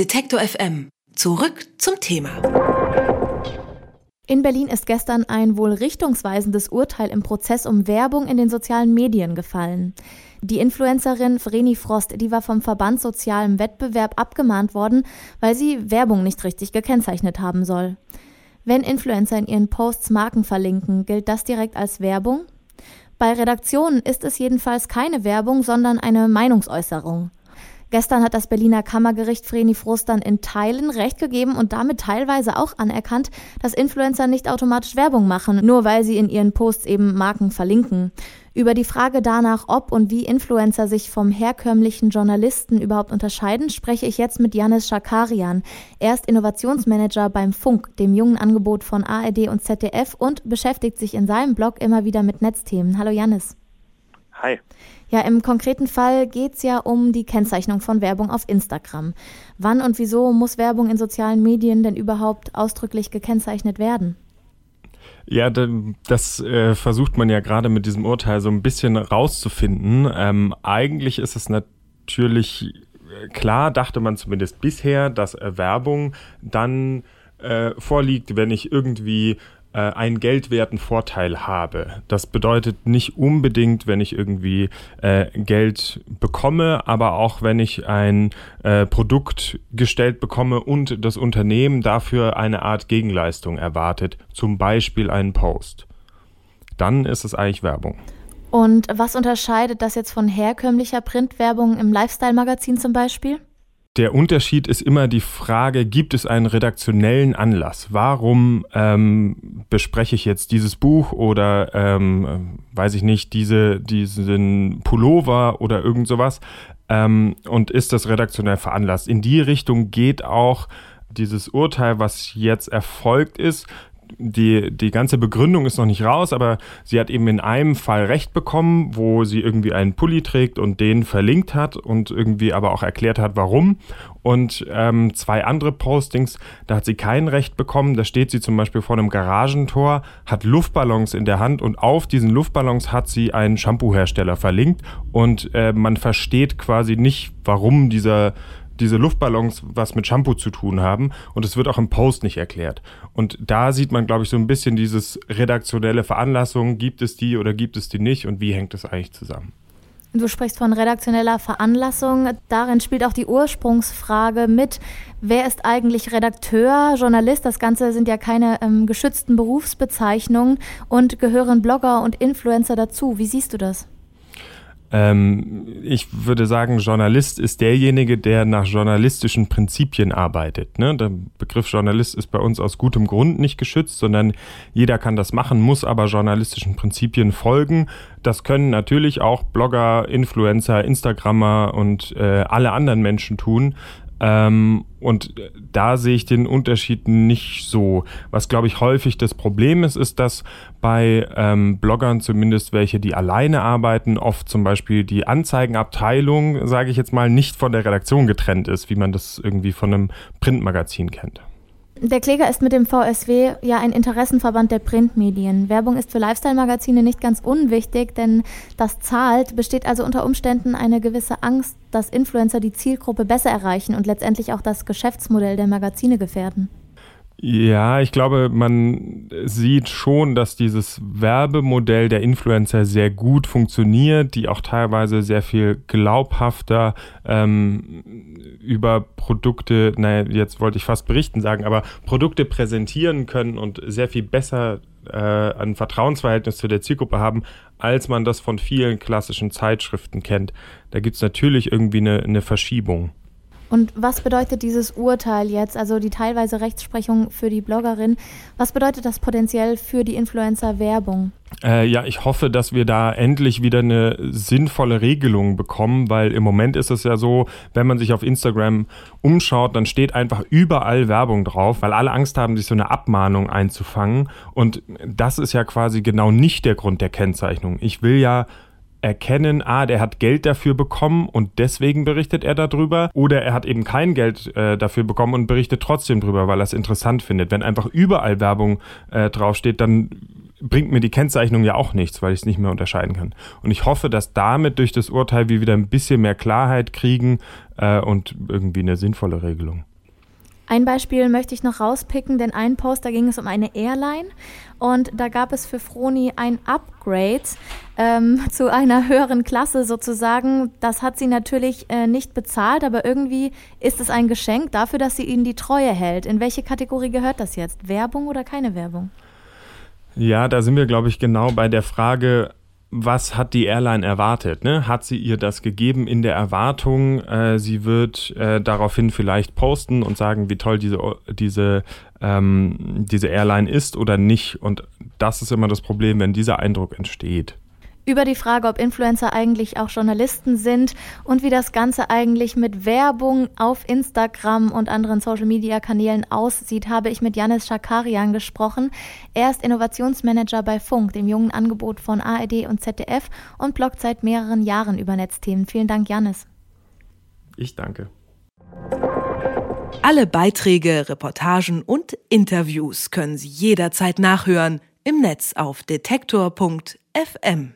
Detektor FM. Zurück zum Thema. In Berlin ist gestern ein wohl richtungsweisendes Urteil im Prozess um Werbung in den sozialen Medien gefallen. Die Influencerin Vreni Frost, die war vom Verband Sozialem Wettbewerb abgemahnt worden, weil sie Werbung nicht richtig gekennzeichnet haben soll. Wenn Influencer in ihren Posts Marken verlinken, gilt das direkt als Werbung? Bei Redaktionen ist es jedenfalls keine Werbung, sondern eine Meinungsäußerung. Gestern hat das Berliner Kammergericht Vreni dann in Teilen Recht gegeben und damit teilweise auch anerkannt, dass Influencer nicht automatisch Werbung machen, nur weil sie in ihren Posts eben Marken verlinken. Über die Frage danach, ob und wie Influencer sich vom herkömmlichen Journalisten überhaupt unterscheiden, spreche ich jetzt mit Janis Schakarian. Er ist Innovationsmanager beim Funk, dem jungen Angebot von ARD und ZDF und beschäftigt sich in seinem Blog immer wieder mit Netzthemen. Hallo Janis. Hi. Ja, im konkreten Fall geht es ja um die Kennzeichnung von Werbung auf Instagram. Wann und wieso muss Werbung in sozialen Medien denn überhaupt ausdrücklich gekennzeichnet werden? Ja, das äh, versucht man ja gerade mit diesem Urteil so ein bisschen rauszufinden. Ähm, eigentlich ist es natürlich äh, klar, dachte man zumindest bisher, dass Werbung dann äh, vorliegt, wenn ich irgendwie äh, einen geldwerten Vorteil habe. Das bedeutet nicht unbedingt, wenn ich irgendwie äh, Geld bekomme, aber auch wenn ich ein äh, Produkt gestellt bekomme und das Unternehmen dafür eine Art Gegenleistung erwartet, zum Beispiel einen Post. Dann ist es eigentlich Werbung. Und was unterscheidet das jetzt von herkömmlicher Printwerbung im Lifestyle-Magazin zum Beispiel? Der Unterschied ist immer die Frage, gibt es einen redaktionellen Anlass? Warum ähm, bespreche ich jetzt dieses Buch oder, ähm, weiß ich nicht, diese, diesen Pullover oder irgend sowas? Ähm, und ist das redaktionell veranlasst? In die Richtung geht auch dieses Urteil, was jetzt erfolgt ist, die, die ganze Begründung ist noch nicht raus, aber sie hat eben in einem Fall Recht bekommen, wo sie irgendwie einen Pulli trägt und den verlinkt hat und irgendwie aber auch erklärt hat, warum. Und ähm, zwei andere Postings, da hat sie kein Recht bekommen. Da steht sie zum Beispiel vor einem Garagentor, hat Luftballons in der Hand und auf diesen Luftballons hat sie einen Shampoo-Hersteller verlinkt und äh, man versteht quasi nicht, warum dieser diese Luftballons was mit Shampoo zu tun haben und es wird auch im Post nicht erklärt. Und da sieht man, glaube ich, so ein bisschen dieses redaktionelle Veranlassung, gibt es die oder gibt es die nicht und wie hängt das eigentlich zusammen? Du sprichst von redaktioneller Veranlassung. Darin spielt auch die Ursprungsfrage mit. Wer ist eigentlich Redakteur, Journalist? Das Ganze sind ja keine ähm, geschützten Berufsbezeichnungen und gehören Blogger und Influencer dazu. Wie siehst du das? Ähm, ich würde sagen, Journalist ist derjenige, der nach journalistischen Prinzipien arbeitet. Ne? Der Begriff Journalist ist bei uns aus gutem Grund nicht geschützt, sondern jeder kann das machen, muss aber journalistischen Prinzipien folgen. Das können natürlich auch Blogger, Influencer, Instagrammer und äh, alle anderen Menschen tun. Ähm, und da sehe ich den Unterschied nicht so. Was, glaube ich, häufig das Problem ist, ist, dass bei ähm, Bloggern, zumindest welche, die alleine arbeiten, oft zum Beispiel die Anzeigenabteilung, sage ich jetzt mal, nicht von der Redaktion getrennt ist, wie man das irgendwie von einem Printmagazin kennt. Der Kläger ist mit dem VSW ja ein Interessenverband der Printmedien. Werbung ist für Lifestyle-Magazine nicht ganz unwichtig, denn das zahlt, besteht also unter Umständen eine gewisse Angst, dass Influencer die Zielgruppe besser erreichen und letztendlich auch das Geschäftsmodell der Magazine gefährden. Ja, ich glaube, man sieht schon, dass dieses Werbemodell der Influencer sehr gut funktioniert, die auch teilweise sehr viel glaubhafter ähm, über Produkte, naja, jetzt wollte ich fast berichten sagen, aber Produkte präsentieren können und sehr viel besser äh, ein Vertrauensverhältnis zu der Zielgruppe haben, als man das von vielen klassischen Zeitschriften kennt. Da gibt es natürlich irgendwie eine, eine Verschiebung. Und was bedeutet dieses Urteil jetzt, also die teilweise Rechtsprechung für die Bloggerin, was bedeutet das potenziell für die Influencer-Werbung? Äh, ja, ich hoffe, dass wir da endlich wieder eine sinnvolle Regelung bekommen, weil im Moment ist es ja so, wenn man sich auf Instagram umschaut, dann steht einfach überall Werbung drauf, weil alle Angst haben, sich so eine Abmahnung einzufangen. Und das ist ja quasi genau nicht der Grund der Kennzeichnung. Ich will ja erkennen, ah, der hat Geld dafür bekommen und deswegen berichtet er darüber. Oder er hat eben kein Geld äh, dafür bekommen und berichtet trotzdem drüber, weil er es interessant findet. Wenn einfach überall Werbung äh, draufsteht, dann bringt mir die Kennzeichnung ja auch nichts, weil ich es nicht mehr unterscheiden kann. Und ich hoffe, dass damit durch das Urteil wir wieder ein bisschen mehr Klarheit kriegen äh, und irgendwie eine sinnvolle Regelung. Ein Beispiel möchte ich noch rauspicken, denn ein Post, da ging es um eine Airline und da gab es für Froni ein Upgrade ähm, zu einer höheren Klasse sozusagen. Das hat sie natürlich äh, nicht bezahlt, aber irgendwie ist es ein Geschenk dafür, dass sie ihnen die Treue hält. In welche Kategorie gehört das jetzt? Werbung oder keine Werbung? Ja, da sind wir, glaube ich, genau bei der Frage, was hat die Airline erwartet? Ne? Hat sie ihr das gegeben in der Erwartung, äh, sie wird äh, daraufhin vielleicht posten und sagen, wie toll diese, diese, ähm, diese Airline ist oder nicht? Und das ist immer das Problem, wenn dieser Eindruck entsteht über die Frage, ob Influencer eigentlich auch Journalisten sind und wie das Ganze eigentlich mit Werbung auf Instagram und anderen Social-Media-Kanälen aussieht, habe ich mit Janis Schakarian gesprochen. Er ist Innovationsmanager bei Funk, dem jungen Angebot von ARD und ZDF und bloggt seit mehreren Jahren über Netzthemen. Vielen Dank, Janis. Ich danke. Alle Beiträge, Reportagen und Interviews können Sie jederzeit nachhören im Netz auf detektor.fm.